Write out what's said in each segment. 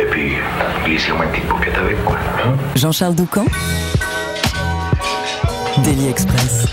Et puis, glissez-moi une petite paupiette avec, quoi. Jean-Charles Doucan Daily Express.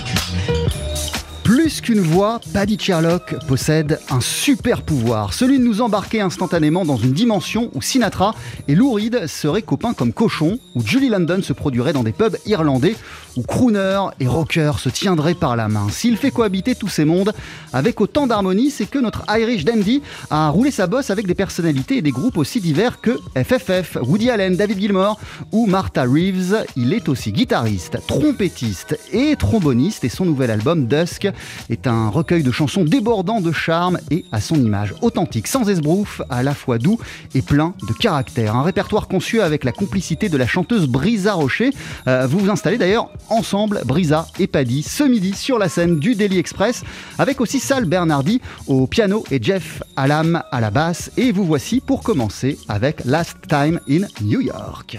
Plus qu'une voix, Paddy Sherlock possède un super pouvoir, celui de nous embarquer instantanément dans une dimension où Sinatra et Lou Reed seraient copains comme cochons, où Julie London se produirait dans des pubs irlandais, où crooner et rocker se tiendraient par la main. S'il fait cohabiter tous ces mondes avec autant d'harmonie, c'est que notre Irish Dandy a roulé sa bosse avec des personnalités et des groupes aussi divers que FFF, Woody Allen, David Gilmour ou Martha Reeves. Il est aussi guitariste, trompettiste et tromboniste et son nouvel album Dusk est un recueil de chansons débordant de charme et à son image authentique, sans esbrouf, à la fois doux et plein de caractère. Un répertoire conçu avec la complicité de la chanteuse Brisa Rocher. Euh, vous vous installez d'ailleurs ensemble, Brisa et Paddy, ce midi sur la scène du Daily Express, avec aussi Sal Bernardi au piano et Jeff Alam à la basse. Et vous voici pour commencer avec Last Time in New York.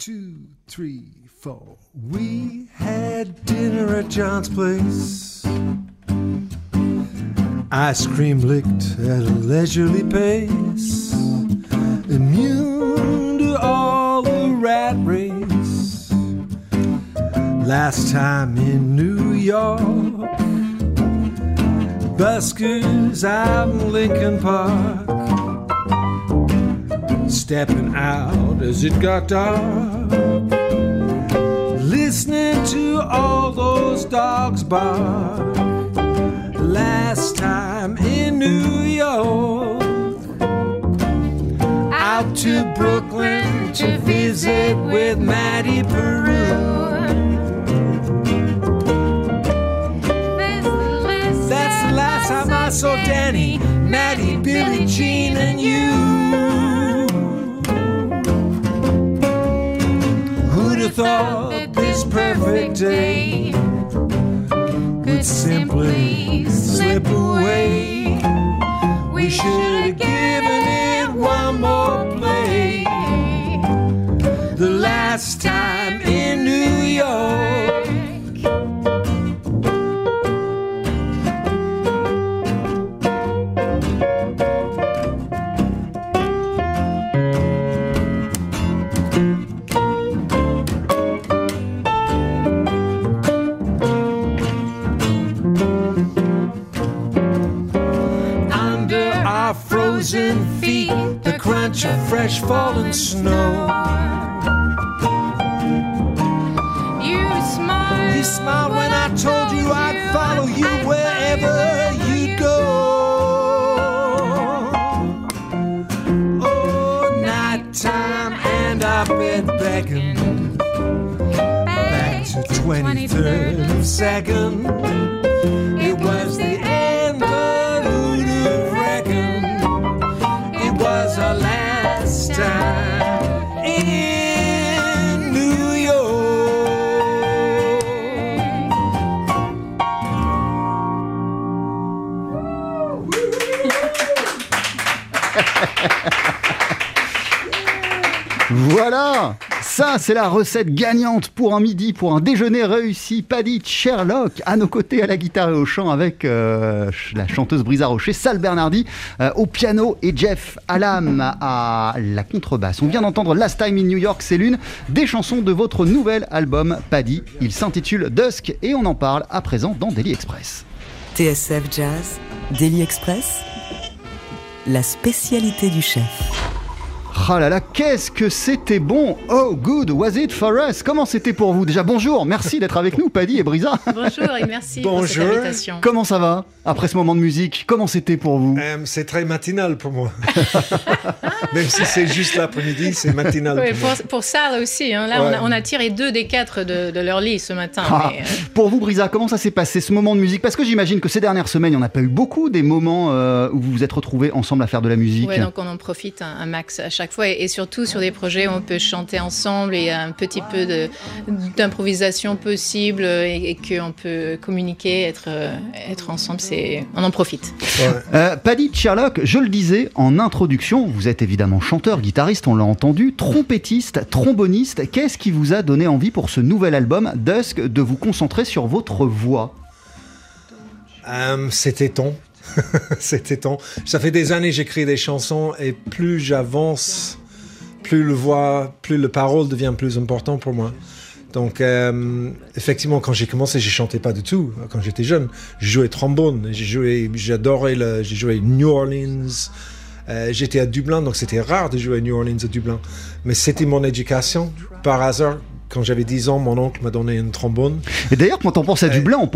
two, three, four. We had dinner at John's place. Ice cream licked at a leisurely pace. Immune to all the rat race. Last time in New York. Buskers out in Lincoln Park. Stepping out as it got dark. All those dogs bark. Last time in New York. Out to Brooklyn to visit with Matty Peru. That's the last time I saw Danny, Maddie, Billy, Jean, and you. Who'd have thought this perfect day would simply slip away? We should have given it one more play. touch of fresh fallen snow. You smiled, you smiled when I told you I'd follow you wherever you'd go. Oh, nighttime and I've been begging back to 23rd and 2nd. C'est la recette gagnante pour un midi, pour un déjeuner réussi. Paddy Sherlock à nos côtés à la guitare et au chant avec euh, la chanteuse Brisa Rocher, Sal Bernardi euh, au piano et Jeff Alam à la contrebasse. On vient d'entendre Last Time in New York, c'est l'une des chansons de votre nouvel album Paddy. Il s'intitule Dusk et on en parle à présent dans Daily Express. TSF Jazz, Daily Express, la spécialité du chef. Ah là là, qu'est-ce que c'était bon Oh, good, was it for us? Comment c'était pour vous? Déjà, bonjour, merci d'être avec nous, Paddy et Brisa. Bonjour et merci pour cette Bonjour. invitation. Comment ça va? Après ce moment de musique, comment c'était pour vous? Euh, c'est très matinal pour moi. Même si c'est juste l'après-midi, c'est matinal Oui, pour moi. pour, pour ça aussi, hein. là Ouais. on, a, on a tiré deux des quatre de, de leur lit ce matin. Ah, mais, euh, Pour vous, Brisa, comment ça s'est passé ce moment de musique? Parce que j'imagine que ces dernières semaines, il n'y en a pas eu beaucoup des moments euh, où vous vous êtes retrouvés ensemble à faire de la musique. ouais, donc on en profite un, un max à chaque chaque fois, et, surtout sur des projets où on peut chanter ensemble et un petit peu d'improvisation possible et, qu'on peut communiquer, être, être ensemble, c'est on en profite. Euh, Paddy Sherlock, je le disais en introduction, vous êtes évidemment chanteur, guitariste, on l'a entendu, trompettiste, tromboniste. Qu'est-ce qui vous a donné envie pour ce nouvel album, Dusk, de vous concentrer sur votre voix? Euh, C'était ton. C'était ton. Ça fait des années que j'écris des chansons et plus j'avance, plus le voix, plus le parole devient plus important pour moi. Donc, euh, effectivement, quand j'ai commencé, je chantais pas du tout. Quand j'étais jeune, je jouais trombone. J'ai joué, j'adorais le, j'ai joué New Orleans. Euh, j'étais à Dublin, donc c'était rare de jouer à New Orleans à Dublin. Mais c'était mon éducation. Par hasard, quand j'avais 10 ans, mon oncle m'a donné une trombone. Et d'ailleurs, quand on pense à Dublin, on,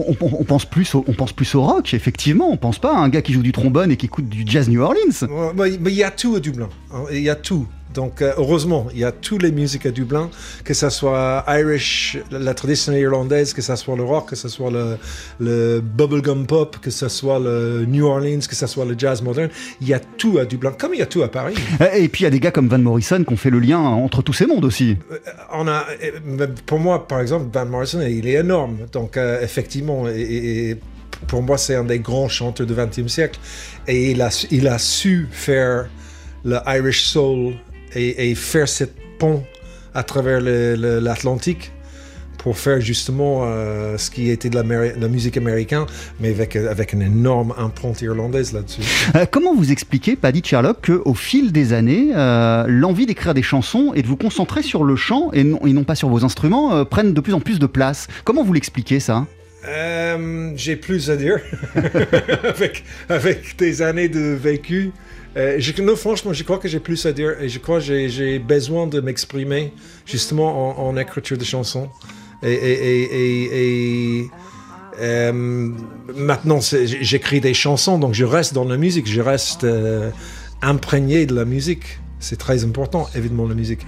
pense plus au, on pense plus au rock, effectivement. On pense pas à un gars qui joue du trombone et qui écoute du jazz New Orleans. Mais il y a tout à Dublin. Il y a tout. Donc, euh, heureusement, il y a toutes les musiques à Dublin, que ce soit Irish, la tradition irlandaise, que ce soit le rock, que ce soit le, le bubblegum pop, que ce soit le New Orleans, que ce soit le jazz moderne. Il y a tout à Dublin, comme il y a tout à Paris. Et puis, il y a des gars comme Van Morrison qui ont fait le lien entre tous ces mondes aussi. Euh, on a, euh, pour moi, par exemple, Van Morrison, il est énorme. Donc, effectivement, et, pour moi, c'est un des grands chanteurs du XXe siècle. Et il a, il a su faire le Irish soul et, faire ce pont à travers l'Atlantique pour faire justement euh, ce qui était de la, musique américaine, mais avec, avec une énorme empreinte irlandaise là-dessus. Euh, comment vous expliquez, Paddy Sherlock, qu'au fil des années, euh, l'envie d'écrire des chansons et de vous concentrer sur le chant et non, et non pas sur vos instruments prennent de plus en plus de place? Comment vous l'expliquez ça? J'ai plus à dire. avec, avec des années de vécu, euh, non, franchement, je crois que j'ai plus à dire et je crois que j'ai besoin de m'exprimer justement en, écriture de chansons. Et, euh, maintenant, j'écris des chansons, donc je reste dans la musique, je reste euh, imprégné de la musique. C'est très important, évidemment, la musique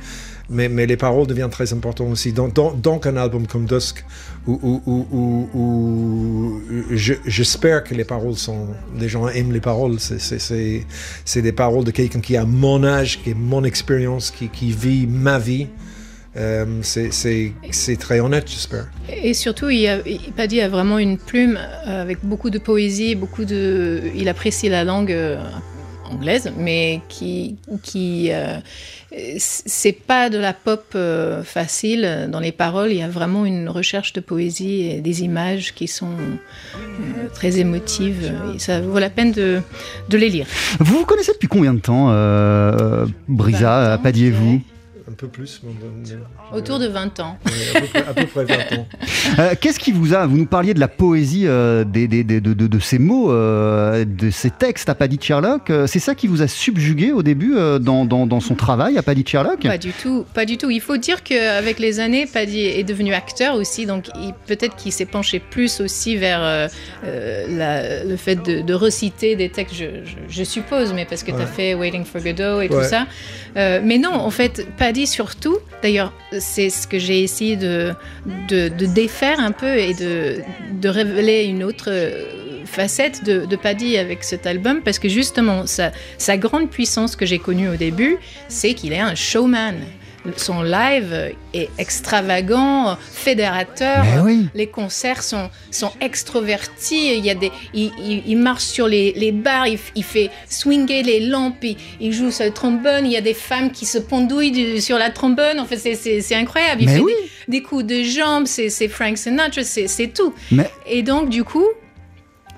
mais, les paroles deviennent très importantes aussi. Donc, un album comme Dusk, où, j'espère que les paroles sont... Les gens aiment les paroles. C'est des paroles de quelqu'un qui a mon âge, qui a mon expérience, qui, vit ma vie. Euh, c'est très honnête, j'espère. Et surtout, il a, Paddy a vraiment une plume avec beaucoup de poésie, beaucoup de. Il apprécie la langue euh, anglaise, mais qui, qui euh, c'est pas de la pop euh, facile dans les paroles. Il y a vraiment une recherche de poésie et des images qui sont euh, très émotives. Et ça vaut la peine de, de, les lire. Vous vous connaissez depuis combien de temps, Brisa, Paddy et vous un peu plus. Autour de 20 ans. à, peu près, 20 ans. Euh, qu'est-ce qui vous a Vous nous parliez de la poésie euh, des, des, de, de, ces mots, euh, de ces textes à Paddy Sherlock. C'est ça qui vous a subjugué au début dans, dans, dans, son travail à Paddy Sherlock Pas du tout, pas du tout. Il faut dire qu'avec les années, Paddy est devenu acteur aussi, donc peut-être qu'il s'est penché plus aussi vers la, le fait de, reciter des textes, je, je, suppose, mais parce que tu as fait Waiting for Godot et tout ça. mais non, en fait, Paddy surtout, d'ailleurs c'est ce que j'ai essayé de, de, défaire un peu et de, de révéler une autre euh, facette de, de, Paddy avec cet album, parce que justement, sa, sa grande puissance que j'ai connue au début, c'est qu'il est un showman son live est extravagant, fédérateur. Les concerts sont, sont extrovertis. Il, y a des, il, marche sur les, les bars, il, fait swinger les lampes, il, joue sur le trombone. Il y a des femmes qui se pendouillent sur la trombone. En fait, c'est incroyable. Il fait des, coups de jambes, c'est Frank Sinatra, c'est tout. Et donc, du coup,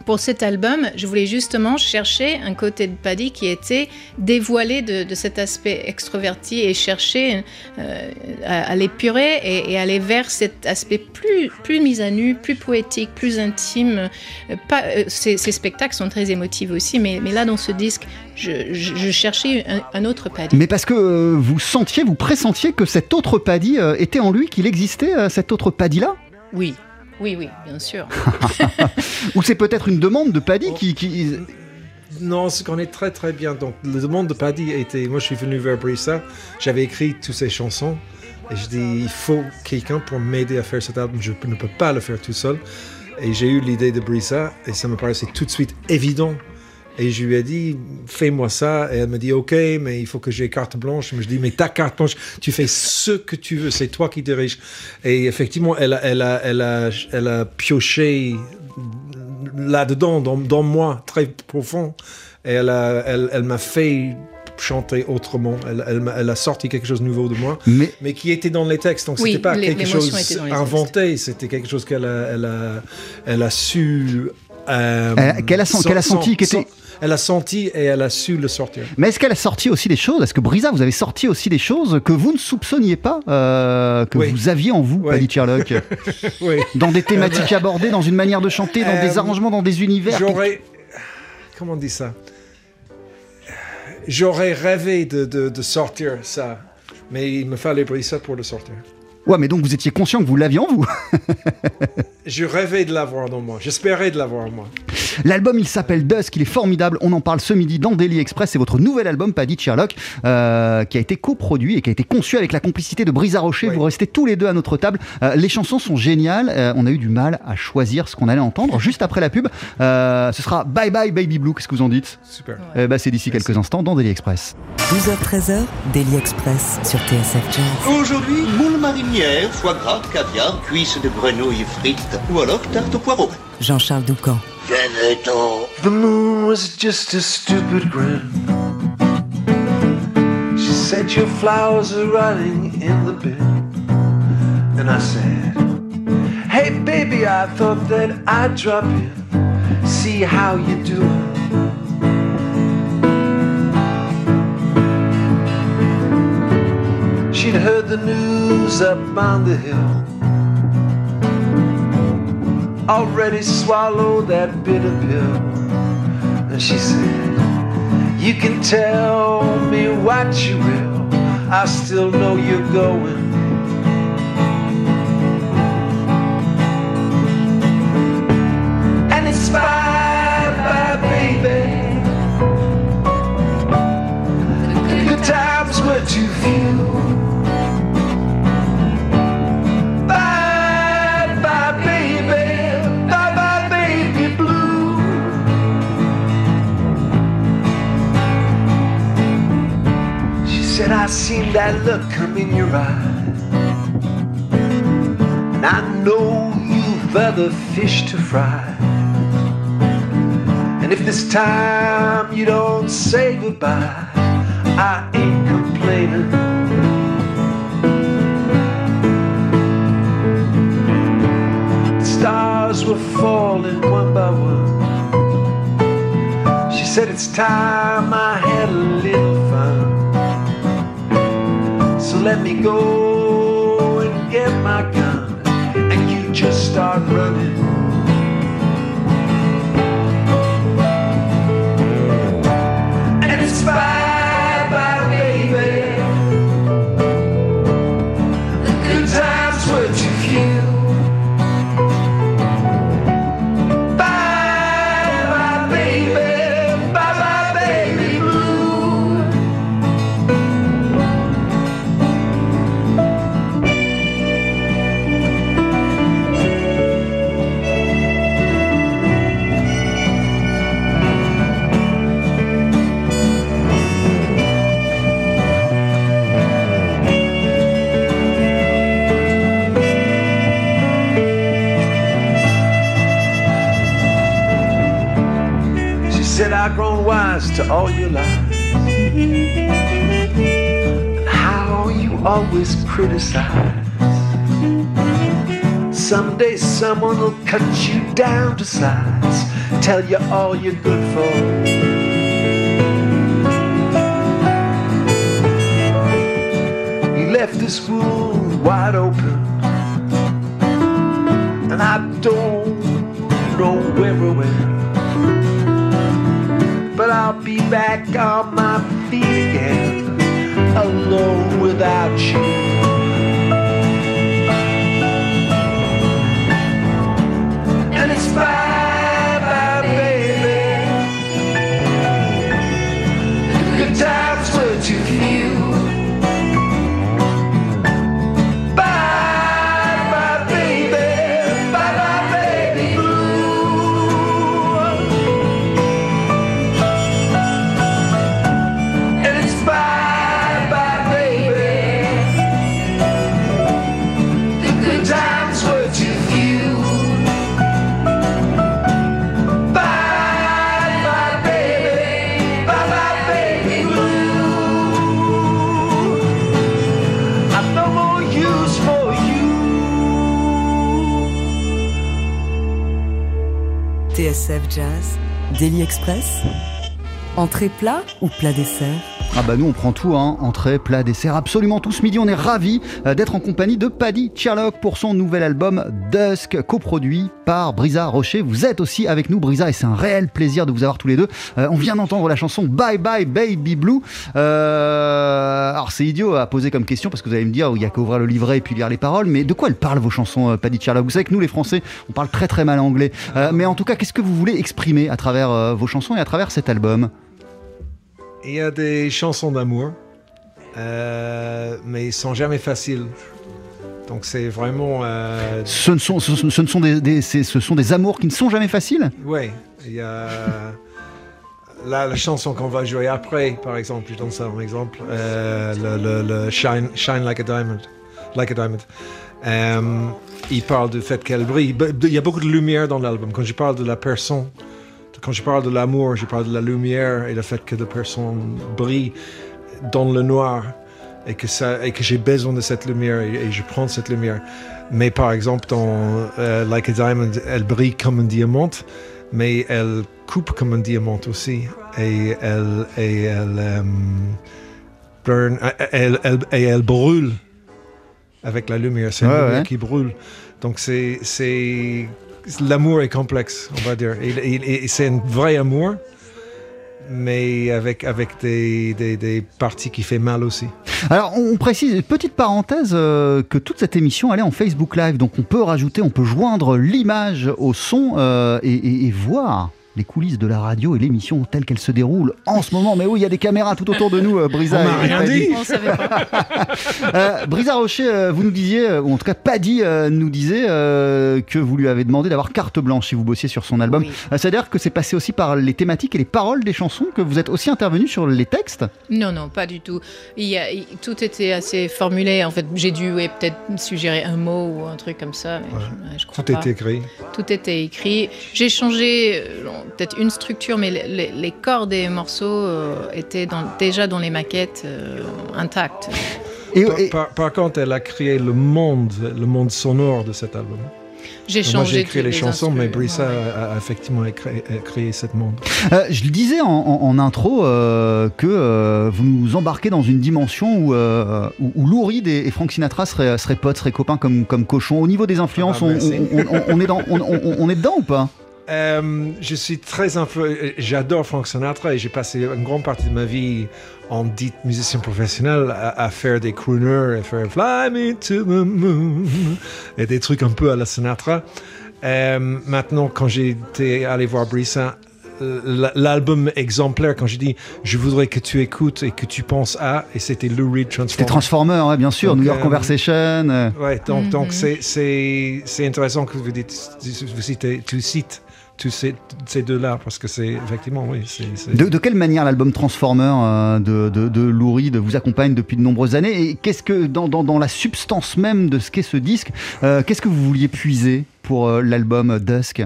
pour cet album, je voulais justement chercher un côté de Paddy qui était dévoilé de, cet aspect extroverti et chercher euh, à, l'épurer et, aller vers cet aspect plus, plus mis à nu, plus poétique, plus intime. Pas, euh, ces, spectacles sont très émotifs aussi, mais, mais là, dans ce disque, je, cherchais un, autre Paddy. Mais parce que euh, vous sentiez, vous pressentiez que cet autre Paddy était en lui, qu'il existait, cet autre Paddy-là? Oui, oui, oui, bien sûr. Ou c'est peut-être une demande de Paddy qui, qui... Non, ce qu'on est très très bien. Donc, la demande de Paddy était. Moi, je suis venu vers Brissa, j'avais écrit toutes ces chansons, et je dis il faut quelqu'un pour m'aider à faire cet album. Je ne peux pas le faire tout seul. Et j'ai eu l'idée de Brissa, et ça me paraissait tout de suite évident Et je lui ai dit, fais-moi ça. Et elle me dit, OK, mais il faut que j'ai carte blanche. Mais je dis, mais ta carte blanche, tu fais ce que tu veux, c'est toi qui dirige. Et effectivement, elle a, elle a, elle a, elle a pioché là-dedans, dans, dans moi, très profond. Et elle, a- elle, elle m'a fait chanter autrement. Elle, elle, a sorti quelque chose de nouveau de moi, Mais mais qui était dans les textes. Donc Oui, c'était pas quelque chose inventé, c'était quelque chose qu'elle a, elle a, elle a su. Euh, Elle- qu'elle a sen- qu'elle a senti était- Elle a senti et elle a su le sortir. Mais est-ce qu'elle a sorti aussi des choses? Est-ce que Brisa, vous avez sorti aussi des choses que vous ne soupçonniez pas euh, que Oui. vous aviez en vous. Paddy Sherlock? Oui. Dans des thématiques abordées, dans une manière de chanter, dans des Euh, arrangements, dans des univers J'aurais. Comment on dit ça? J'aurais rêvé de, de, de sortir ça, mais il me fallait Brisa pour le sortir. Ouais, mais donc vous étiez conscient que vous l'aviez en vous. Je rêvais de l'avoir dans moi, j'espérais de l'avoir en moi. L'album, il s'appelle Dusk, il est formidable. On en parle ce midi dans Daily Express. C'est votre nouvel album, Paddy Sherlock, euh, qui a été coproduit et qui a été conçu avec la complicité de Brisa Rocher. Oui. Vous restez tous les deux à notre table. Euh, les chansons sont géniales. Euh, on a eu du mal à choisir ce qu'on allait entendre. Juste après la pub, euh, ce sera Bye Bye Baby Blue. Qu'est-ce que vous en dites Super. Eh ben, C'est d'ici quelques instants dans Daily Express. 12h-13h, Daily Express sur TSF Jazz. Aujourd'hui, moule marinière, foie gras, caviar, cuisses de grenouille frites ou alors tarte au poireau. Jean-Charles Doucan. Venez-t'en. The moon was just a stupid grin. She said your flowers are rotting in the bin. And I said, Hey baby, I thought that I'd drop in, see how you doing. She'd heard the news up on the hill. Already swallowed that bitter pill. And she said, You can tell me what you will. I still know you're going. Said, I seen that look come in your eye. And I know you've other fish to fry. And if this time you don't say goodbye, I ain't complaining. The stars were falling one by one. She said, It's time I had a little let me go and get my gun, and you just start running. To all your lies. And how you always criticize. Someday someone will cut you down to size, tell you all you're good for. You left this wound wide open, and I don't know where I'll be back on my feet again, alone without you. Entrée plat ou plat dessert Ah bah nous on prend tout, hein. entrée, plat, dessert, absolument tout ce midi. On est ravis euh, d'être en compagnie de Paddy Sherlock pour son nouvel album Dusk, coproduit par Brisa Rocher. Vous êtes aussi avec nous Brisa et c'est un réel plaisir de vous avoir tous les deux. Euh, on vient d'entendre la chanson Bye Bye Baby Blue. Euh, alors c'est idiot à poser comme question parce que vous allez me dire il y a qu'à ouvrir le livret et puis lire les paroles, mais de quoi elles parlent vos chansons Paddy Sherlock Vous savez que nous les Français on parle très très mal anglais, mais en tout cas qu'est-ce que vous voulez exprimer à travers vos chansons et à travers cet album? Il y a des chansons d'amour, euh, mais ils sont jamais faciles. Donc c'est vraiment... euh, Ce ne sont, ce, ce ne sont des, ce sont des amours qui ne sont jamais faciles Ouais, il y a... Là, la chanson qu'on va jouer après, par exemple, je donne ça en exemple, euh, le, le- le Shine, Shine Like a Diamond. Like a Diamond. Euh, il parle du fait qu'elle brille. Il y a beaucoup de lumière dans l'album. Quand je parle de la personne, quand je parle de l'amour, je parle de la lumière et le fait que la personne brille dans le noir et que, ça, et que j'ai besoin de cette lumière et, et je prends cette lumière. Mais par exemple, dans euh, Like a Diamond, elle brille comme un diamant, mais elle coupe comme un diamant aussi. Et elle, et elle, euh, burn, euh, elle, elle- elle brûle avec la lumière. C'est une Ouais, lumière ouais. qui brûle. Donc c'est, c'est, l'amour est complexe, on va dire. Et, c'est un vrai amour, mais avec, avec des, des, parties qui fait mal aussi. Alors, on précise, petite parenthèse, euh, que toute cette émission, elle est en Facebook Live. Donc, on peut rajouter, on peut joindre l'image au son euh, et voir les coulisses de la radio et l'émission telle qu'elle se déroule en ce moment. Mais oui, il y a des caméras tout autour de nous, euh, Brisa. On et rien dit. On savait pas. Euh, Brisa Rocher, euh, vous nous disiez, ou en tout cas Paddy euh, nous disait euh, que vous lui avez demandé d'avoir carte blanche si vous bossiez sur son album. Oui. C'est-à-dire que c'est passé aussi par les thématiques et les paroles des chansons, que vous êtes aussi intervenu sur les textes Non, non, pas du tout. Il y a- il- tout était assez formulé. En fait, j'ai dû ouais, peut-être suggérer un mot ou un truc comme ça, mais je, je crois Tout pas. est écrit. Tout était écrit. J'ai changé peut-être une structure, mais les, corps des morceaux euh, étaient dans- déjà dans les maquettes euh, intactes. et, Par, et- par- par contre, elle a créé le monde, le monde sonore de cet album. J'ai Donc Moi, changé j'ai écrit les chansons, mais Brissa ouais. a, a effectivement écrit- a créé ce monde. Euh, je le disais en, en- en intro euh, que euh, vous nous embarquez dans une dimension où, euh, où, où Lou Reed et, et Frank Sinatra seraient, seraient potes, seraient copains comme, comme cochons. Au niveau des influences, Ah on, merci. on- on- on est dans, on, on- on est dedans ou pas? Euh, je suis très influencé. J'adore Frank Sinatra et j'ai passé une grande partie de ma vie en dit musicien professionnel à, à faire des crooners, à faire Fly Me to the Moon et des trucs un peu à la Sinatra. Euh, maintenant, quand j'étais allé voir Brissa, euh, l'album exemplaire, quand j'ai dit je voudrais que tu écoutes et que tu penses à, et c'était Lou Reed C'était Transformer. Transformer, ouais, bien sûr, Donc, New York euh, Conversation. euh. Ouais, donc donc c'est c'est c'est intéressant que vous dites vous citez tu cites tous ces, ces deux-là parce que c'est effectivement oui De, de quelle manière l'album Transformer euh, de, de, de Lou Reed vous accompagne depuis de nombreuses années Et qu'est-ce que, dans, dans, dans la substance même de ce qu'est ce disque, euh, qu'est-ce que vous vouliez puiser pour euh, l'album Dusk?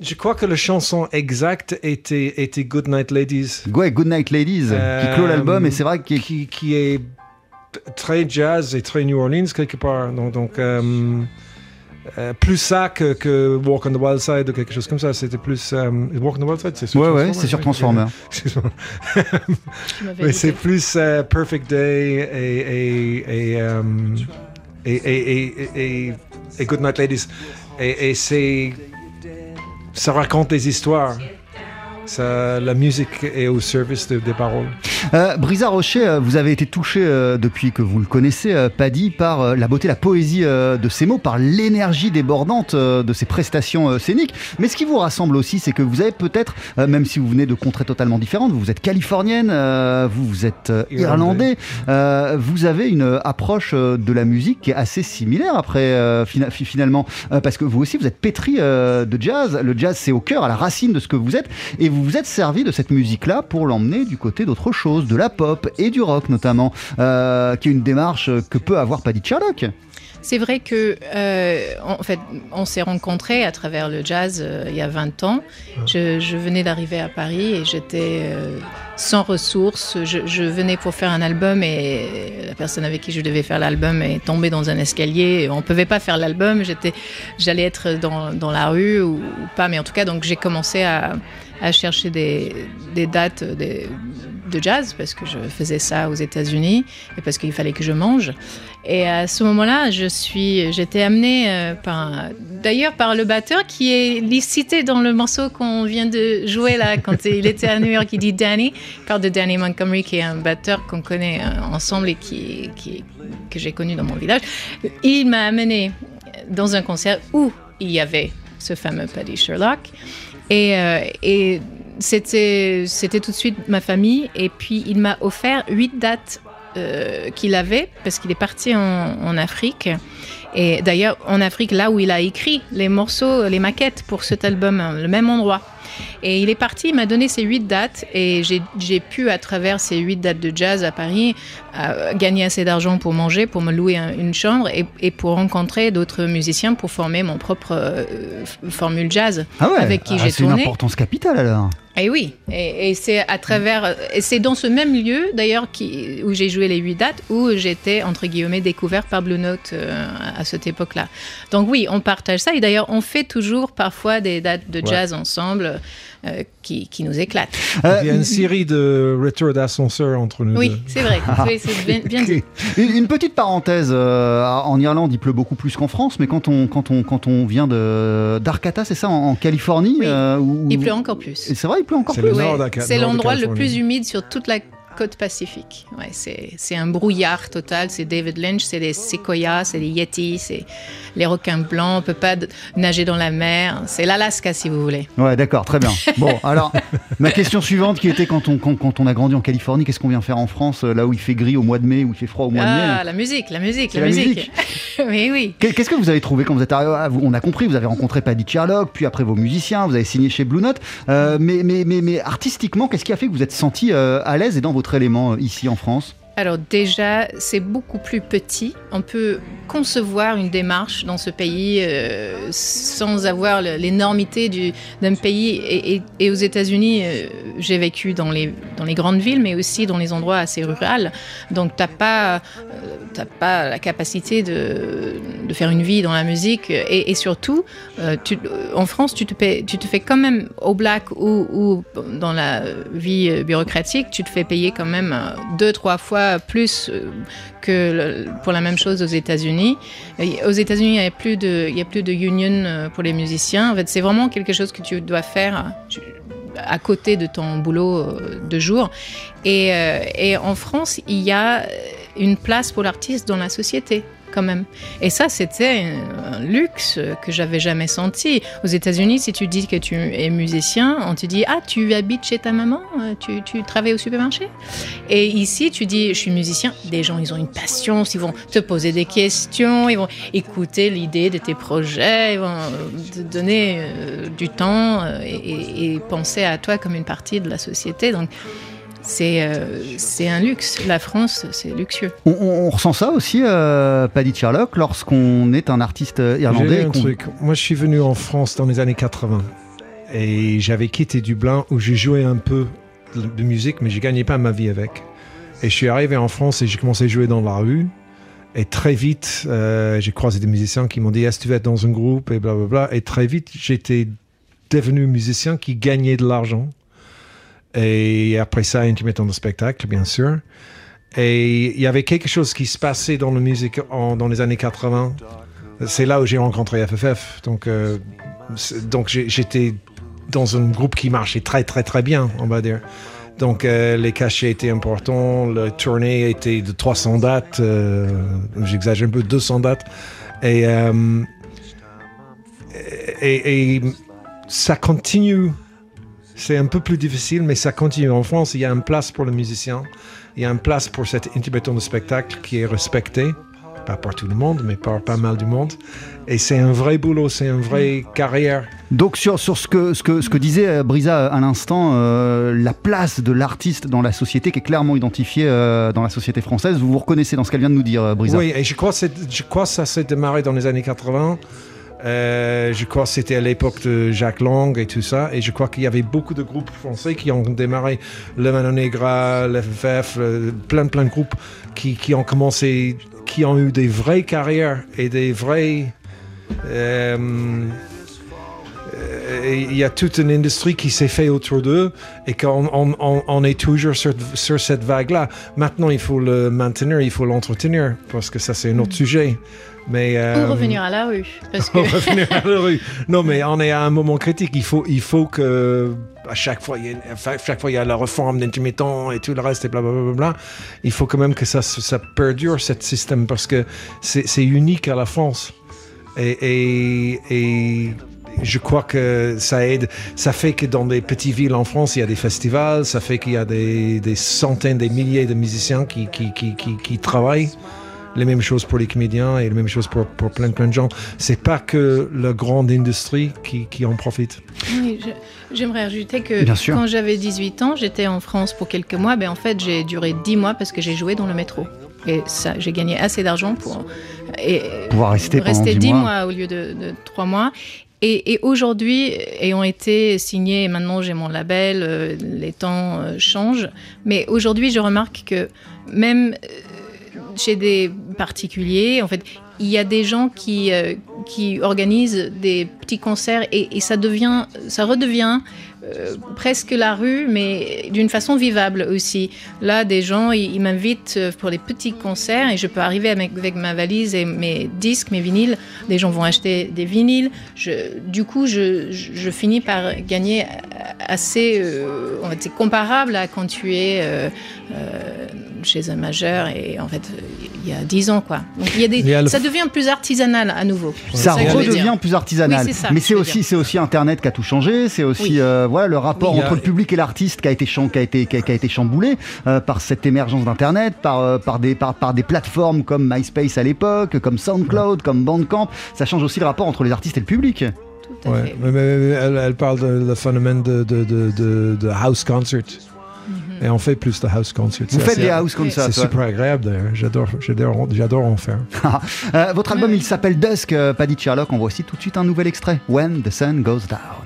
Je crois que la chanson exacte était était Good Night Ladies. Ouais, Good Night Ladies, qui clôt l'album, et c'est vrai qu'il qui qui est très jazz et très New Orleans quelque part. Donc donc euh, plus ça que, que Walk on the Wild Side ou quelque chose comme ça. C'était plus. euh, Walk on the Wild Side, c'est sur Ouais, ouais, Transformer, c'est sur ouais. Transformer. Mais c'est plus euh, Perfect Day et, et, et, euh, et, et, et, et- et Good Night Ladies. Et, et c'est. Ça raconte des histoires. Ça, la musique est au service de- des paroles. Euh, Brisa Rocher, euh, vous avez été touché euh, depuis que vous le connaissez, euh, Paddy, par la beauté, la poésie de ses mots, par l'énergie débordante de ses prestations scéniques. Mais ce qui vous rassemble aussi, c'est que vous avez peut-être, même si vous venez de contrées totalement différentes, vous êtes californienne, vous, vous êtes irlandais, vous avez une approche de la musique qui est assez similaire après, fina- fi- finalement, parce que vous aussi, vous êtes pétri de jazz. Le jazz, c'est au cœur, à la racine de ce que vous êtes, et vous vous êtes servi de cette musique-là pour l'emmener du côté d'autre chose. de la pop et du rock notamment, euh, qui est une démarche que peut avoir Paddy Sherlock. C'est vrai que, euh, en fait, on s'est rencontrés à travers le jazz euh, il y a 20 ans. Je, venais d'arriver à Paris et j'étais sans ressources. Je, venais pour faire un album et la personne avec qui je devais faire l'album est tombée dans un escalier. On ne pouvait pas faire l'album. J'allais être dans, dans la rue ou, ou pas, mais en tout cas, donc j'ai commencé à, à chercher des, des dates des, de jazz parce que je faisais ça aux États-Unis et parce qu'il fallait que je mange. Et à ce moment-là, je suis, j'étais amenée euh, par, d'ailleurs par le batteur qui est cité dans le morceau qu'on vient de jouer là quand il était à New York. Il dit Danny, il parle de Danny Montgomery qui est un batteur qu'on connaît euh, ensemble et qui, qui que j'ai connu dans mon village. Il m'a amené dans un concert où il y avait ce fameux Paddy Sherlock et, euh, c'était tout de suite ma famille. Et puis il m'a offert huit dates euh, qu'il avait parce qu'il est parti en, en Afrique. Et d'ailleurs en Afrique là où il a écrit les morceaux les maquettes pour cet album hein, le même endroit et il est parti, il m'a donné ces huit dates et j'ai pu, à travers ces huit dates de jazz à Paris, euh, gagner assez d'argent pour manger, pour me louer un, une chambre et, et pour rencontrer d'autres musiciens pour former mon propre euh, formule jazz Ah ouais, avec qui ah, j'ai c'est une tourné. importance capitale alors. Et oui, et, et c'est à travers, c'est dans ce même lieu d'ailleurs où j'ai joué les huit dates où j'étais entre guillemets découvert par Blue Note euh, à cette époque-là. Donc oui, on partage ça et d'ailleurs on fait toujours parfois des dates de jazz ensemble euh, qui, qui nous éclatent. Il y a une série de retours d'ascenseur entre nous Oui, c'est vrai, oui, bien, bien dit. Une, petite parenthèse, euh, en Irlande il pleut beaucoup plus qu'en France, mais quand on, quand on, quand on vient de d'Arcata, c'est ça, en, en Californie Oui. euh, où- Il pleut encore plus. C'est vrai, il pleut encore C'est plus. le Ouais, c'est l'endroit le Californie. plus humide sur toute la côte pacifique. Ouais, c'est un brouillard total. C'est David Lynch, c'est des séquoias, c'est des yetis, c'est les requins blancs. On peut pas nager dans la mer. C'est l'Alaska si vous voulez. Ouais, d'accord, très bien. Bon, alors, ma question suivante qui était quand on, quand, quand on a grandi en Californie, qu'est-ce qu'on vient faire en France, euh, là où il fait gris au mois de mai, où il fait froid au mois de mai Ah, la musique, la musique, la, la musique. Oui. Qu'est- Qu'est-ce que vous avez trouvé quand vous êtes arrivé Ah, On a compris, vous avez rencontré Paddy Sherlock, puis après vos musiciens, vous avez signé chez Blue Note. Euh, mais, mais, mais, mais artistiquement, qu'est-ce qui a fait que vous êtes senti euh, à l'aise et dans votre élément euh, ici en France? Alors déjà, c'est beaucoup plus petit. On peut concevoir une démarche dans ce pays euh, sans avoir l'énormité du- d'un pays. Et, aux États-Unis, euh, j'ai vécu dans les, grandes villes, mais aussi dans les endroits assez ruraux. Donc t'as pas, euh, pas la capacité de, faire une vie dans la musique. Et, surtout, tu- en France, tu te, tu fais quand même au black ou, dans la vie bureaucratique, tu te fais payer quand même deux, trois fois plus que pour la même chose aux États-Unis. Aux États-Unis, il n'y a plus de, il y a plus de union euh, pour les musiciens. En fait, c'est vraiment quelque chose que tu dois faire à côté de ton boulot euh, de jour. Euh, et en France, il y a une place pour l'artiste dans la société quand même. Et ça, c'était un, luxe que j'avais jamais senti. Aux États-Unis, si tu dis que tu es musicien, on te dit ah tu habites chez ta maman, tu, travailles au supermarché. Et ici, tu dis je suis musicien. Des gens, ils ont une passion, ils vont te poser des questions, ils vont écouter l'idée de tes projets, ils vont euh, te donner euh, du temps euh, et, penser à toi comme une partie de la société. C'est euh, c'est un luxe. La France, c'est luxueux. on, on- on ressent ça aussi, euh, Paddy Sherlock, lorsqu'on est un artiste euh, irlandais. un truc. Moi, je suis venu en France dans les années 80 et j'avais quitté Dublin où j'ai joué un peu de de musique, mais je gagnais pas ma vie avec. Et je suis arrivé en France et j'ai commencé à jouer dans la rue. Et très vite, euh, j'ai croisé des musiciens qui m'ont dit Est-ce que tu veux être dans un groupe? Et blablabla. Et très vite, j'étais devenu musicien qui gagnait de l'argent. Et après ça, intermittent de spectacle, bien sûr. Et il y avait quelque chose qui se passait dans la musique dans les années 80. C'est là où j'ai rencontré FFF. Donc, euh, donc j'étais dans un groupe qui marchait très, très, très bien, on va dire. Donc, euh, les cachets étaient importants, la tournée était de 300 dates, euh, j'exagère un peu, 200 dates. Et, et ça continue. C'est un peu plus difficile, mais ça continue. En France, il y a une place pour le musicien, il y a une place pour cet intermittent de spectacle qui est respecté. pas par tout le monde, mais par pas mal du monde. Et c'est un vrai boulot, c'est une vraie carrière. Donc sur, sur ce, que, ce, que, ce que disait euh, Brisa à l'instant, euh, la place de l'artiste dans la société qui est clairement identifiée euh, dans la société française, vous vous reconnaissez dans ce qu'elle vient de nous dire, euh, Brisa Oui, et je crois, que je crois que ça s'est démarré dans les années 80. Euh, je crois que c'était à l'époque de Jacques Lang et tout ça. Et je crois qu'il y avait beaucoup de groupes français qui ont démarré. Le Mano Negra, le le- plein, plein de groupes qui, ont commencé, qui ont eu des vraies carrières et des vrais. euh, euh, il y a toute une industrie qui s'est faite autour d'eux et qu'on on, on- on est toujours sur cette vague-là. Maintenant, il faut le maintenir, il faut l'entretenir parce que ça, c'est un autre sujet. Mais, euh, Ou revenir à la rue. Parce que revenir à la rue. Non, mais on est à un moment critique. Il faut, il faut que à chaque fois, il y a, à chaque fois, il y a la réforme d'intermittent et tout le reste et blablabla. Bla, bla, bla. Il faut quand même que ça, ça perdure, ce système, parce que c'est unique à la France. Et, et, et je crois que ça aide. Ça fait que dans des petites villes en France, il y a des festivals. Ça fait qu'il y a des, des centaines, des milliers de musiciens qui, qui, qui travaillent. Les mêmes choses pour les comédiens et les mêmes choses pour, pour plein, plein de gens. C'est pas que la grande industrie qui, qui en profite. Oui, je- j'aimerais ajouter que Bien sûr. quand j'avais 18 ans, j'étais en France pour quelques mois. Ben, en fait, j'ai duré 10 mois parce que j'ai joué dans le métro. Et ça, j'ai gagné assez d'argent pour et, Pouvoir rester pendant 10 10 mois. mois. au lieu de, de 3 mois. Et, et aujourd'hui, ayant été signé, maintenant j'ai mon label, euh, les temps euh, changent. Mais aujourd'hui, je remarque que même euh, chez des particuliers, en fait, il y a des gens qui, euh, qui organisent des petits concerts et, et ça devient, ça redevient euh, presque la rue, mais d'une façon vivable aussi. Là, des gens, ils, ils m'invitent euh, pour des petits concerts et je peux arriver avec, avec ma valise et mes disques, mes vinyles. Des gens vont acheter des vinyles. Je, du coup, je, je, je finis par gagner assez, euh, on va dire, comparable à quand tu es euh, euh, chez un majeur et en fait, il y a 10 ans, quoi. Donc, il y a des, Il y a le- ça devient plus artisanal à nouveau. Ça redevient plus artisanal. Oui, c'est ça Mais c'est aussi, aussi Internet qui a tout changé. C'est aussi Oui. Voilà, le rapport Oui, a- entre le public et l'artiste qui a été, cham- qui a été, qui a, qui a été chamboulé euh, par cette émergence d'Internet, par, euh, par, des, par, par des plateformes comme MySpace à l'époque, comme SoundCloud, comme Bandcamp. Ça change aussi le rapport entre les artistes et le public. Tout à Ouais, fait. mais, mais- mais elle, elle parle de le phénomène de, de, de, de, de house concert. Et on fait plus de house concert. Vous faites des house ça. C'est super agréable d'ailleurs. J'adore, j'adore, j'adore en faire. Euh, votre album, il s'appelle Dusk, euh, Paddy Sherlock. On voit aussi tout de suite un nouvel extrait. When the sun goes down.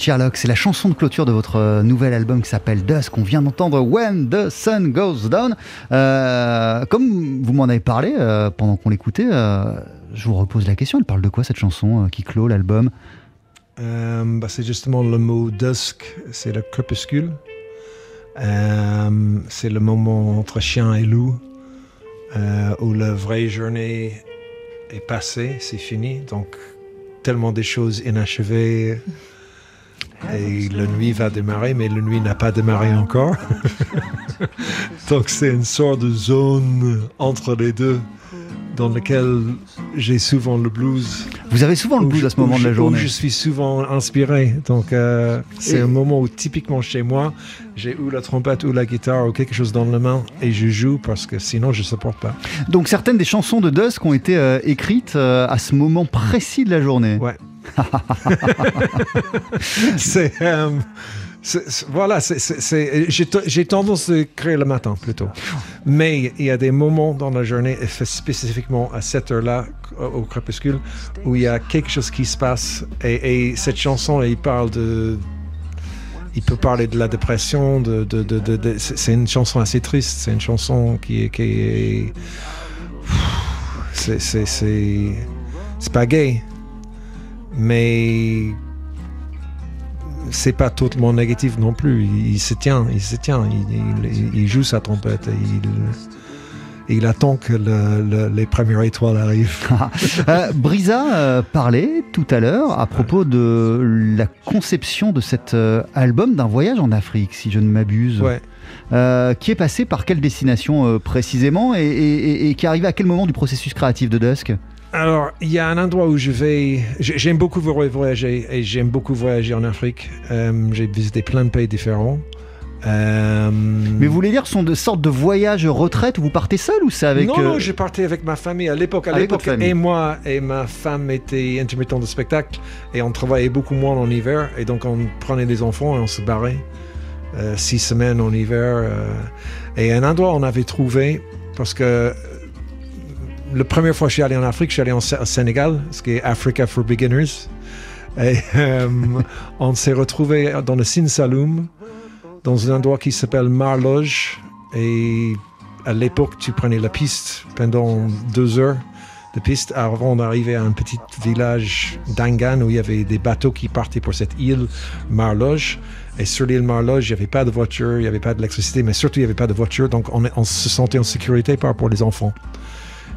Sherlock, c'est la chanson de clôture de votre euh, nouvel album qui s'appelle Dusk. On vient d'entendre When the Sun Goes Down. Euh, comme vous m'en avez parlé euh, pendant qu'on l'écoutait, je vous repose la question. Elle parle de quoi cette chanson qui clôt l'album? Bah, c'est justement le mot dusk, c'est le crépuscule. C'est le moment entre chien et loup où la vraie journée est passée, c'est fini. Donc, tellement des choses inachevées. Et la nuit va démarrer, mais la nuit n'a pas démarré encore. Donc, c'est une sorte de zone entre les deux dans laquelle j'ai souvent le blues. Vous avez souvent le blues à ce moment de la journée. Où je suis souvent inspiré. Donc, euh, c'est Et- un moment où, typiquement chez moi, j'ai ou la trompette ou la guitare ou quelque chose dans la main et je joue parce que sinon, je ne supporte pas. Donc certaines des chansons de Dusk ont été euh, écrites euh, à ce moment précis de la journée. Ouais. euh, c'est- voilà, c'est- j'ai tendance à écrire le matin plutôt. Mais il y a des moments dans la journée, spécifiquement à cette heure-là, au crépuscule, où il y a quelque chose qui se passe. Et, et cette chanson, il parle de. Il peut parler de la dépression, c'est une chanson assez triste. C'est une chanson qui. Qui est c'est, c'est, c'est, c'est pas gay, mais c'est pas totalement négatif non plus. Il, il se tient, il se tient, il, il- il joue sa trompette, et il, attend que le- le- les premières étoiles arrivent. Euh, Brisa euh, parlait tout à l'heure à propos de la conception de cet euh, album d'un voyage en Afrique, si je ne m'abuse. Ouais. Qui est passé par quelle destination précisément et, et- et- et qui est arrivé à quel moment du processus créatif de Dusk? Alors, il y a un endroit où je vais. j'ai- J'aime beaucoup voyager et j'aime beaucoup voyager en Afrique. Euh, J'ai visité plein de pays différents. Euh, Mais vous voulez dire, ce sont de sortes de voyages retraite où vous partez seul ou c'est avec non, euh, non, je partais avec ma famille à l'époque. À l'époque, et moi et ma femme étaient intermittents de spectacle et on travaillait beaucoup moins en hiver. Et donc, on prenait des enfants et on se barrait euh, six semaines en hiver. euh, et un endroit on avait trouvé parce que euh, la première fois que je suis allé en Afrique, je suis allé au Sénégal, ce qui est Africa for Beginners. Et euh, on s'est retrouvé dans le Sin Saloum, dans un endroit qui s'appelle Marloge. Et à l'époque, tu prenais la piste pendant deux heures de piste avant d'arriver à un petit village d'Angan où il y avait des bateaux qui partaient pour cette île Marloge. Et sur l'île Marloge, il n'y avait pas de voiture, il n'y avait pas d'électricité, mais surtout il n'y avait pas de voiture. Donc on, on se sentait en sécurité par rapport aux enfants.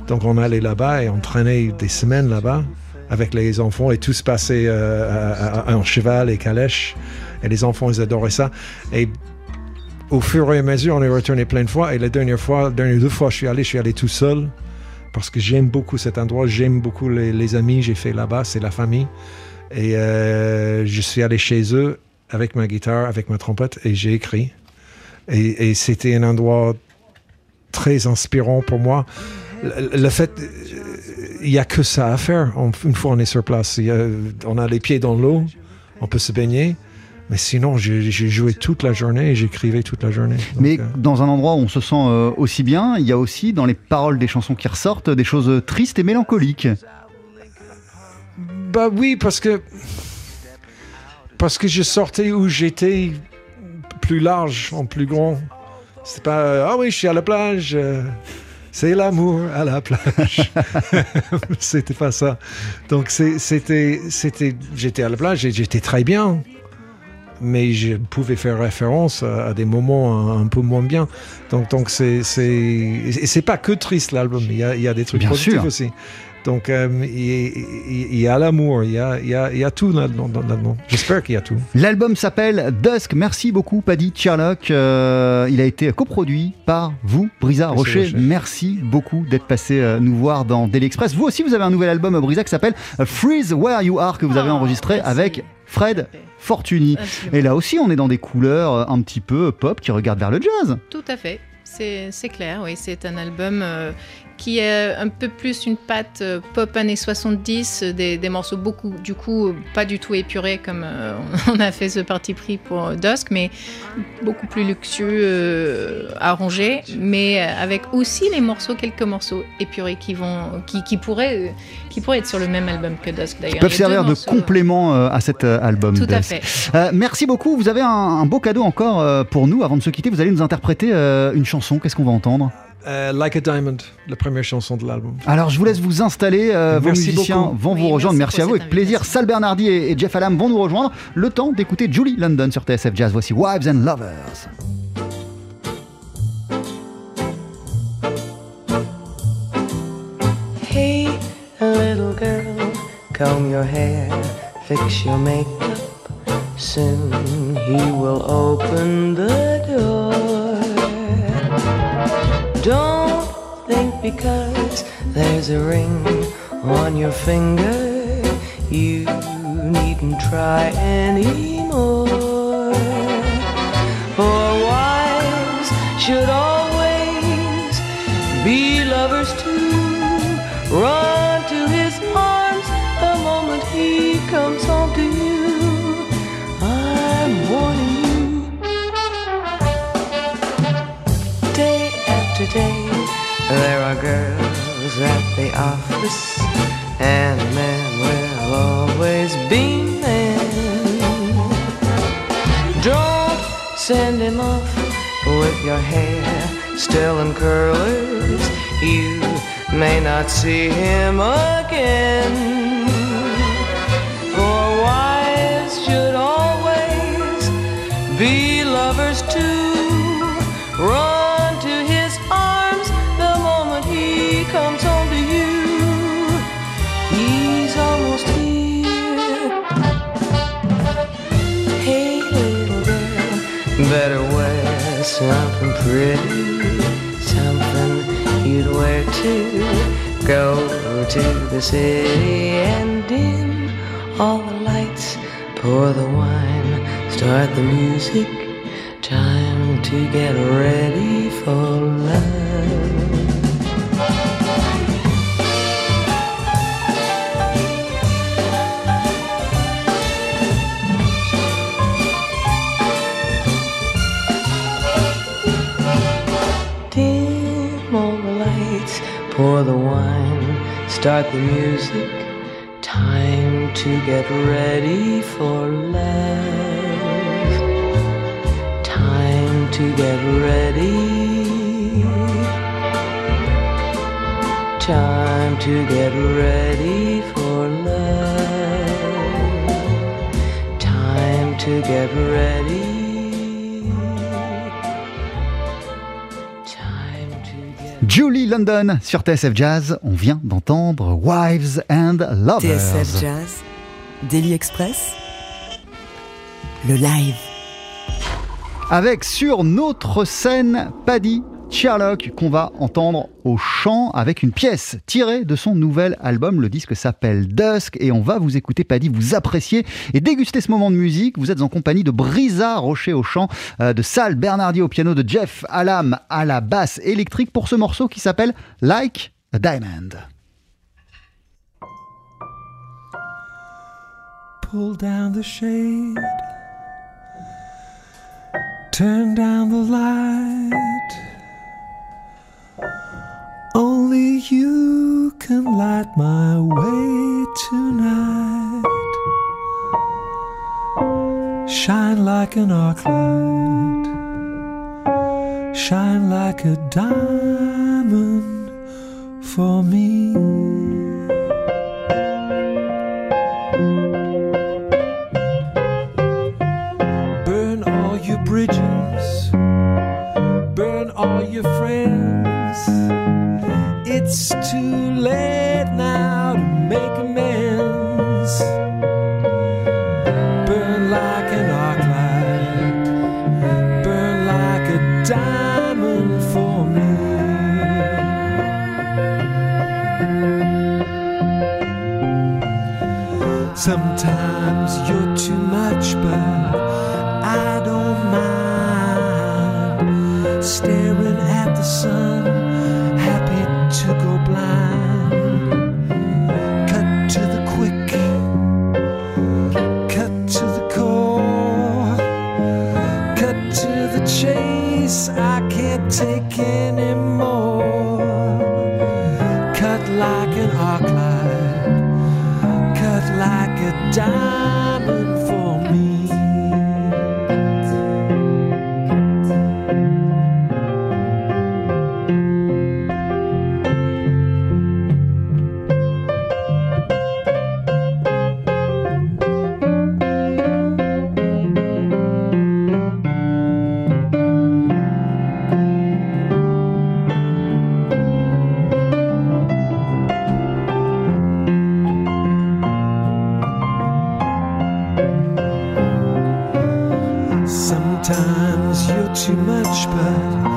Donc on allait là-bas et on traînait des semaines là-bas avec les enfants et tout se passait euh, en cheval et calèche. Et les enfants, ils adoraient ça. Et au fur et à mesure, on est retourné plein de fois. Et la dernière fois, les dernières deux fois, je suis allé, je suis allé tout seul parce que j'aime beaucoup cet endroit, j'aime beaucoup les, les amis j'ai fait là-bas, c'est la famille. Et euh, je suis allé chez eux avec ma guitare, avec ma trompette, et j'ai écrit. Et c'était un endroit très inspirant pour moi. Le, fait, euh, il n'y a que ça à faire on- une fois on est sur place. Il y a- on a les pieds dans l'eau, on peut se baigner. Mais sinon, j'ai joué toute la journée et j'écrivais toute la journée. Donc, Mais euh, dans un endroit où on se sent euh, aussi bien, il y a aussi dans les paroles des chansons qui ressortent des choses euh, tristes et mélancoliques. Bah oui, parce que parce que je sortais où j'étais plus large, en plus grand. C'est pas euh, ah oui, je suis à la plage. euh, c'est l'amour à la plage. c'était pas ça. Donc c'était c'était j'étais à la plage et j'étais très bien. Mais je pouvais faire référence à, à des moments un, un peu moins bien. Donc donc c'est c'est et c'est pas que triste l'album. Il y a, il y a des trucs Bien positifs sûr. aussi. Donc, euh, il y a l'amour, il y a, il y a- il y a tout là-dedans. J'espère qu'il y a tout. L'album s'appelle Dusk. Merci beaucoup, Paddy Sherlock. Euh, il a été coproduit par vous, Brisa Merci, Rocher. Rocher. Merci beaucoup d'être passé euh, nous voir dans Daily Express. Vous aussi, vous avez un nouvel album, Brisa, qui s'appelle Freeze Where You Are, que vous avez Oh, enregistré avec Fred Fortuny. Absolument. Et là aussi, on est dans des couleurs un petit peu pop qui regardent vers le jazz. Tout à fait, c'est c'est clair, oui. C'est un album euh, qui est un peu plus une patte euh, pop années 70, euh, des, des morceaux beaucoup, du coup, euh, pas du tout épurés comme euh, on a fait ce parti pris pour Dusk, mais beaucoup plus luxueux, euh, arrangés, mais avec aussi les morceaux, quelques morceaux épurés qui, vont, qui, qui, pourraient, qui pourraient être sur le même album que Dusk d'ailleurs. Qui peuvent servir de complément euh, à cet album. Tout à fait. Merci beaucoup. Vous avez un, un beau cadeau encore pour nous. Avant de se quitter, vous allez nous interpréter une chanson. Qu'est-ce qu'on va entendre? Euh, like a Diamond, la première chanson de l'album. Alors, je vous laisse vous installer. euh, vos musiciens beaucoup. vont vous rejoindre. merci Merci à vous. Avec plaisir. Sal Bernardi et, et Jeff Allam vont nous rejoindre. Le temps d'écouter Julie London sur TSF Jazz. Voici Wives and Lovers. Hey, little girl, comb your hair, fix your makeup. Soon he will open the door. Because there's a ring on your finger, you needn't try anymore. For wives should always be lovers too. Run to his arms the moment he comes home to you. I'm warning you. Day after day, there are girls at the office, and men will always be men. Don't send him off with your hair still in curlers. You may not see him again. For wives should always be lovers too. Run something pretty, something you'd wear to go to the city and dim all the lights, pour the wine, start the music. Time to get ready for love. Start the music. Time to get ready for love. Time to get ready. Time to get ready for love. Time to get ready. Julie London sur TSF Jazz. On vient d'entendre Wives and Lovers. TSF Jazz, Daily Express, le live. avec sur notre scène Paddy Sherlock qu'on va entendre au chant avec une pièce tirée de son nouvel album. Le disque s'appelle Dusk et on va vous écouter Paddy, vous apprécier et déguster ce moment de musique. Vous êtes en compagnie de Brisa Rocher au chant, euh, de Sal Bernardi au piano, de Jeff Alam à la basse électrique pour ce morceau qui s'appelle Like a Diamond. Pull down the shade. Turn down the light. You can light my way tonight. Shine like an arc light. Shine like a diamond for me. It's too late now to make amends. Burn like an arc light, burn like a diamond for me. Sometimes you're too much, but too much, but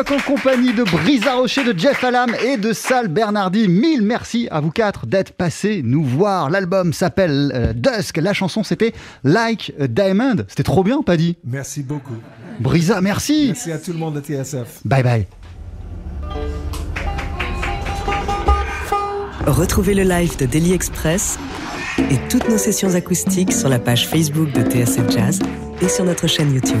En compagnie de Brisa Rocher, de Jeff Alam et de Sal Bernardi. Mille merci à vous quatre d'être passés nous voir. L'album s'appelle euh, Dusk. La chanson c'était Like a Diamond. C'était trop bien, Paddy. Merci beaucoup. Brisa, merci. Merci à tout le monde de TSF. Bye bye. Retrouvez le live de Daily Express et toutes nos sessions acoustiques sur la page Facebook de TSF Jazz et sur notre chaîne YouTube.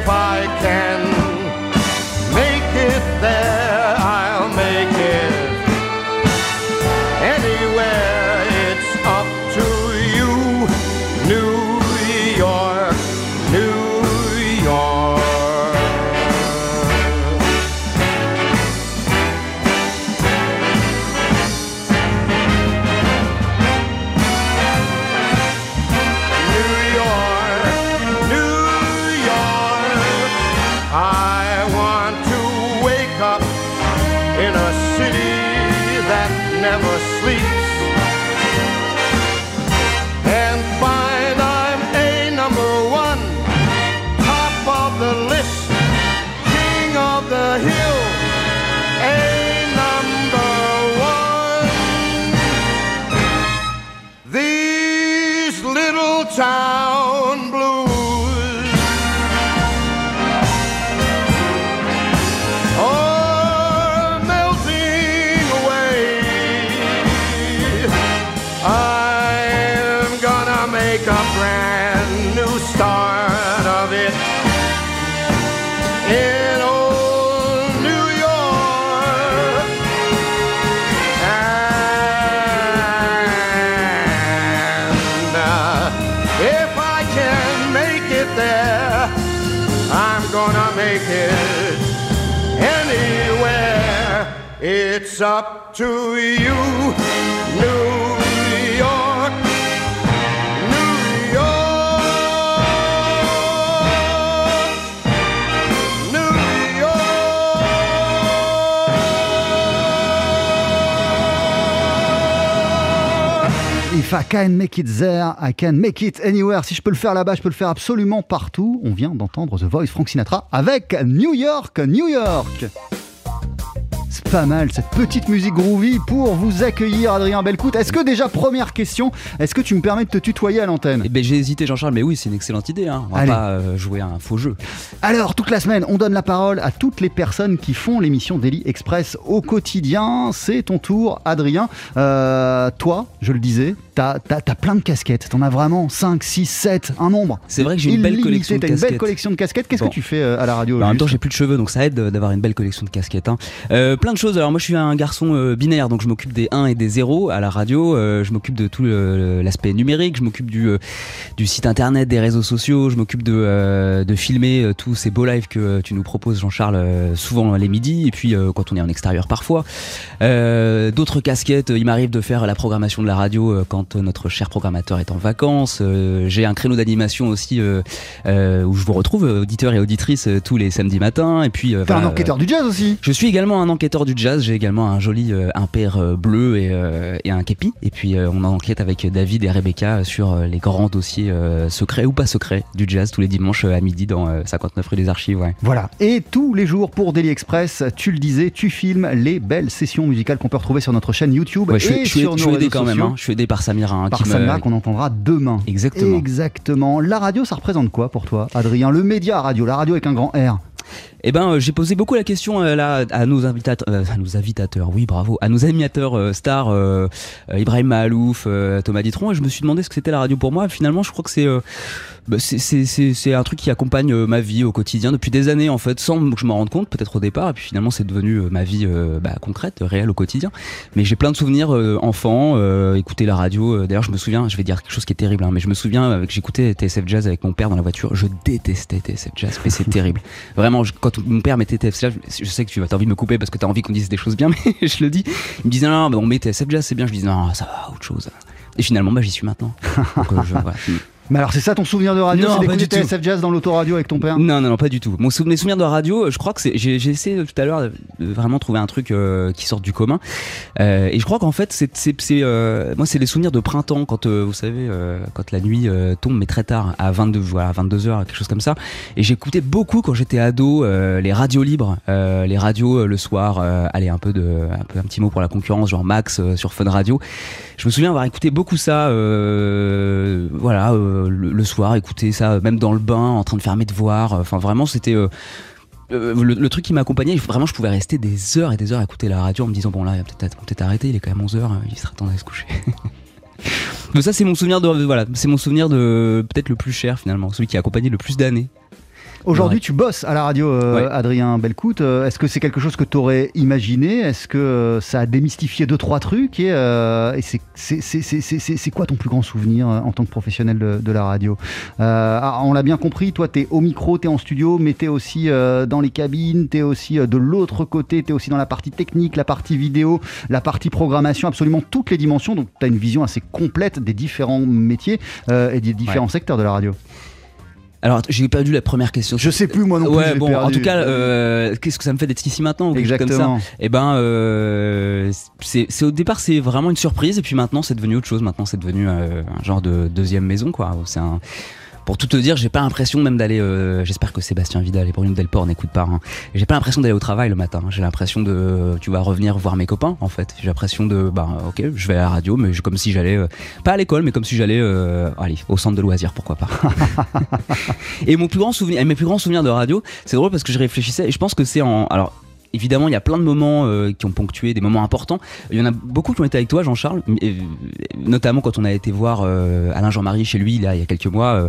If I These little town Up to you, New York. New York. New If I can make it there, I can make it anywhere. Si je peux le faire là-bas, je peux le faire absolument partout. On vient d'entendre The Voice Frank Sinatra avec New York, New York. Pas mal cette petite musique groovy pour vous accueillir, Adrien Belcout. Est-ce que déjà, première question, est-ce que tu me permets de te tutoyer à l'antenne? Eh ben, j'ai hésité, Jean-Charles, mais oui, c'est une excellente idée. Hein. On va Allez. pas euh, jouer à un faux jeu. Alors, toute la semaine, on donne la parole à toutes les personnes qui font l'émission Daily Express au quotidien. C'est ton tour, Adrien. Euh, toi, je le disais, t'as as, plein de casquettes. T'en as vraiment 5, 6, 7, un nombre. C'est vrai que j'ai une belle collection de T'as une belle casquettes. collection de casquettes. Qu'est-ce Bon. que tu fais euh, à la radio Bah, en même temps, j'ai plus de cheveux, donc ça aide d'avoir une belle collection de casquettes. hein. Euh, plein de choses. Alors moi, je suis un garçon euh, binaire, donc je m'occupe des 1 et des 0 à la radio. Euh, je m'occupe de tout l'aspect numérique. Je m'occupe du, du site internet, des réseaux sociaux. Je m'occupe de, de filmer tous ces beaux lives que tu nous proposes, Jean-Charles, souvent les midis, et puis quand on est en extérieur parfois. D'autres casquettes. Il m'arrive de faire la programmation de la radio quand quand notre cher programmateur est en vacances. Euh, J'ai un créneau d'animation aussi euh, euh, où je vous retrouve, euh, auditeurs et auditrices, euh, tous les samedis matins. Et puis, euh, T'es un enquêteur du jazz aussi je suis également un enquêteur du jazz. J'ai également un joli euh, impair euh, bleu et, euh, et un képi. Et puis euh, on enquête avec David et Rebecca sur euh, les grands dossiers euh, secrets ou pas secrets du jazz tous les dimanches euh, à midi dans euh, 59 rue des Archives. Ouais. Voilà. Et tous les jours pour Daily Express, tu le disais, tu filmes les belles sessions musicales qu'on peut retrouver sur notre chaîne YouTube Ouais, je, sur je nos suis aidé quand même. hein. Je suis aidé par Samira. hein, Par me- Samira qu'on entendra demain. Exactement. Exactement. La radio, ça représente quoi pour toi, Adrien? Le média radio, la radio avec un grand R. Eh ben, euh, j'ai posé beaucoup la question euh, là à nos invitateurs, euh, à nos invitateurs, oui, bravo, à nos animateurs euh, stars, euh, Ibrahim Mahalouf, Thomas Ditron, et je me suis demandé ce que c'était la radio pour moi. Finalement, je crois que c'est bah, c'est- un truc qui accompagne ma vie au quotidien depuis des années en fait, sans que je m'en rende compte, peut-être au départ, et puis finalement c'est devenu ma vie bah, concrète, réelle au quotidien. Mais j'ai plein de souvenirs euh, écouter la radio. D'ailleurs, je me souviens, je vais dire quelque chose qui est terrible, hein, mais je me souviens que j'écoutais TSF Jazz avec mon père dans la voiture. Je détestais TSF Jazz, mais c'est terrible. Vraiment, mon père mettait Jazz, je sais que tu as envie de me couper parce que tu as envie qu'on dise des choses bien, mais je le dis. Il me disait non, bah, on met TSF Jazz, c'est bien. Je disais non, ça va, autre chose. Et finalement, bah, j'y suis maintenant. Euh. Mais alors, c'est ça ton souvenir de radio C'est d'écouter. TSF Jazz dans l'autoradio avec ton père? Non, non, non, pas du tout. Mon souvenir, souvenir de la radio, euh, je crois que c'est. J'ai essayé tout à l'heure de de vraiment trouver un truc euh, qui sorte du commun. Euh, et je crois qu'en fait, c'est, euh, moi, c'est les souvenirs de printemps quand euh, vous savez, euh, quand la nuit tombe, mais très tard, à 22, voilà, 22 heures, quelque chose comme ça. Et j'écoutais beaucoup quand j'étais ado les radios libres, les radios le soir. allez, un peu de, un peu un petit mot pour la concurrence, genre Max sur Fun Radio. Je me souviens avoir écouté beaucoup ça, voilà, le, soir, écouter ça, même dans le bain, en train de faire mes devoirs. Enfin, vraiment, c'était euh, euh, le, truc qui m'accompagnait. Vraiment, je pouvais rester des heures et des heures à écouter la radio en me disant bon là, il peut-être peut. Il est quand même 11 heures, il serait temps d'aller se coucher. Mais ça, c'est mon souvenir de- voilà, c'est mon souvenir de peut-être le plus cher finalement, celui qui a accompagné le plus d'années. Aujourd'hui, Ouais. tu bosses à la radio, euh, Ouais. Adrien Belcout. Euh, Est-ce que c'est quelque chose que tu aurais imaginé? Est-ce que euh, ça a démystifié deux, trois trucs? Et, euh, et c'est- quoi ton plus grand souvenir en tant que professionnel de, de la radio? Euh, ah, On l'a bien compris, toi, tu es au micro, tu es en studio, mais tu es aussi dans les cabines, tu es aussi de l'autre côté, tu es aussi dans la partie technique, la partie vidéo, la partie programmation, absolument toutes les dimensions. Donc, tu as une vision assez complète des différents métiers et des différents secteurs de la radio. Alors, j'ai perdu la première question. Je sais plus, moi non plus. Ouais, bon, perdu. en tout cas, euh, qu'est-ce que ça me fait d'être ici maintenant ou chose comme Exactement. ça Eh ben, euh, c'est c'est- au départ, c'est vraiment une surprise, et puis maintenant, c'est devenu autre chose. Maintenant, c'est devenu euh, un genre de deuxième maison, quoi. C'est un. Pour tout te dire, j'ai pas l'impression même d'aller. euh, J'espère que Sébastien Vidal et Bruno Delport n'écoutent pas. hein. J'ai pas l'impression d'aller au travail le matin. J'ai l'impression de, tu vas revenir voir mes copains en fait. J'ai l'impression de, bah ok, je vais à la radio, mais comme si j'allais euh, pas à l'école, mais comme si j'allais, euh, allez, au centre de loisirs, pourquoi pas. Et mon plus grand souvenir, et mes plus grands souvenirs de radio, c'est drôle parce que je réfléchissais et je pense que c'est en, alors. Évidemment, il y a plein de moments euh, qui ont ponctué, des moments importants. Il y en a beaucoup qui ont été avec toi, Jean-Charles, euh, notamment quand on a été voir euh, Alain Jean-Marie chez lui, là, il y a quelques mois,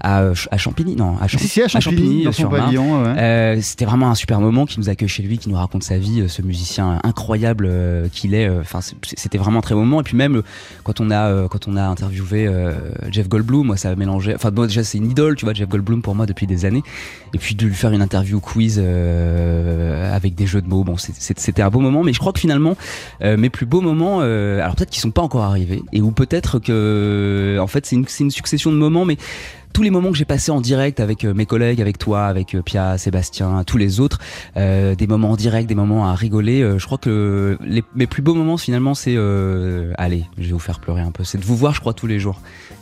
à, à Champigny, non, à, Champ- Si, si, à Champigny, dans son sur pavillon, ouais. Euh, C'était vraiment un super moment qui nous accueille chez lui, qui nous raconte sa vie, euh, ce musicien incroyable euh, qu'il est. euh, Enfin, c'était vraiment un très bon moment. Et puis même quand on a euh, quand on a interviewé euh, Jeff Goldblum, moi ça a mélangé. Enfin, moi déjà c'est une idole, tu vois, Jeff Goldblum pour moi depuis des années. Et puis de lui faire une interview quiz euh, avec des jeux de mots, bon, c'était un beau moment. Mais je crois que finalement, euh, mes plus beaux moments, euh, alors peut-être qu'ils sont pas encore arrivés, et ou peut-être que, en fait, c'est une, c'est une succession de moments, mais tous les moments que j'ai passés en direct avec euh, mes collègues, avec toi, avec euh, Pia, Sébastien, tous les autres, euh, des moments en direct, des moments à rigoler. euh, je crois que mes plus beaux moments finalement, c'est allez, je vais vous faire pleurer un peu, c'est de vous voir, je crois, tous les jours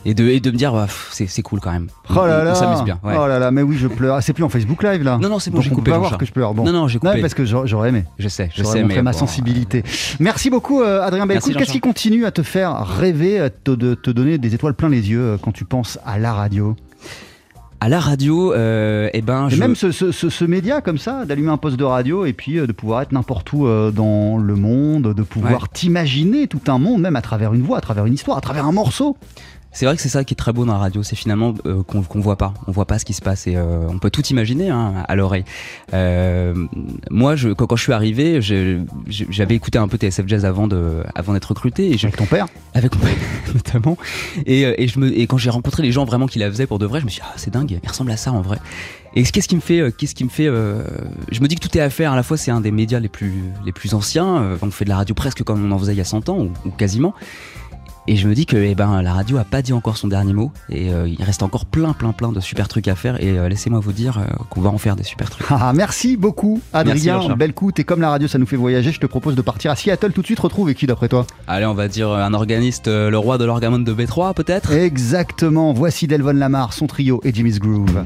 et de et de me dire, bah, pff, c'est c'est cool quand même. Oh là là on s'amuse bien. ouais. Oh là là, mais oui, je pleure. Ah, c'est plus en Facebook Live là Non, non, c'est bon, Donc j'ai on peut coupé, pas voir Jean-Charles. que je pleure. Bon. Non, non, j'ai coupé. parce que j'aurais j'aurais aimé. Je sais, je J'aurais sais, montré mais ma bon, sensibilité. Merci beaucoup, euh, Adrien Merci, Belcout. Qu'est-ce qui Jean-Charles. continue à te faire rêver, à te, de te donner des étoiles plein les yeux euh, quand tu penses à la radio? À la radio, euh, eh ben, Et je... même ce, ce- ce- ce média comme ça, d'allumer un poste de radio et puis euh, de pouvoir être n'importe où euh, dans le monde, de pouvoir Ouais. t'imaginer tout un monde, même à travers une voix, à travers une histoire, à travers un morceau. C'est vrai que c'est ça qui est très beau dans la radio, c'est finalement euh, qu'on qu'on voit pas, on voit pas ce qui se passe et euh, on peut tout imaginer hein, à l'oreille. Euh, moi, je, quand, quand je suis arrivé, j'avais écouté un peu TSF Jazz avant de, avant d'être recruté et Avec ton père? Avec mon père notamment. Et, euh, et je me, et quand j'ai rencontré les gens vraiment qui la faisaient pour de vrai, je me suis dit ah c'est dingue, il ressemble à ça en vrai. Et qu'est-ce qui me fait, euh, qu'est-ce qui me fait, euh, je me dis que tout est à faire. À la fois, c'est un des médias les plus, les plus anciens. euh, on fait de la radio presque comme on en faisait il y a 100 ans ou, ou quasiment. Et je me dis que eh ben, la radio a pas dit encore son dernier mot et euh, il reste encore plein, plein, plein de super trucs à faire. Et euh, laissez-moi vous dire euh, qu'on va en faire des super trucs. Ah, merci beaucoup, Merci, Adrien. Richard. Belle coute. Et comme la radio, ça nous fait voyager, je te propose de partir à Seattle tout de suite. Retrouver qui d'après toi? Allez, on va dire un organiste, le roi de l'orgamon de B3 peut-être? Exactement. Voici Delvon Lamar, son trio et Jimmy's Groove.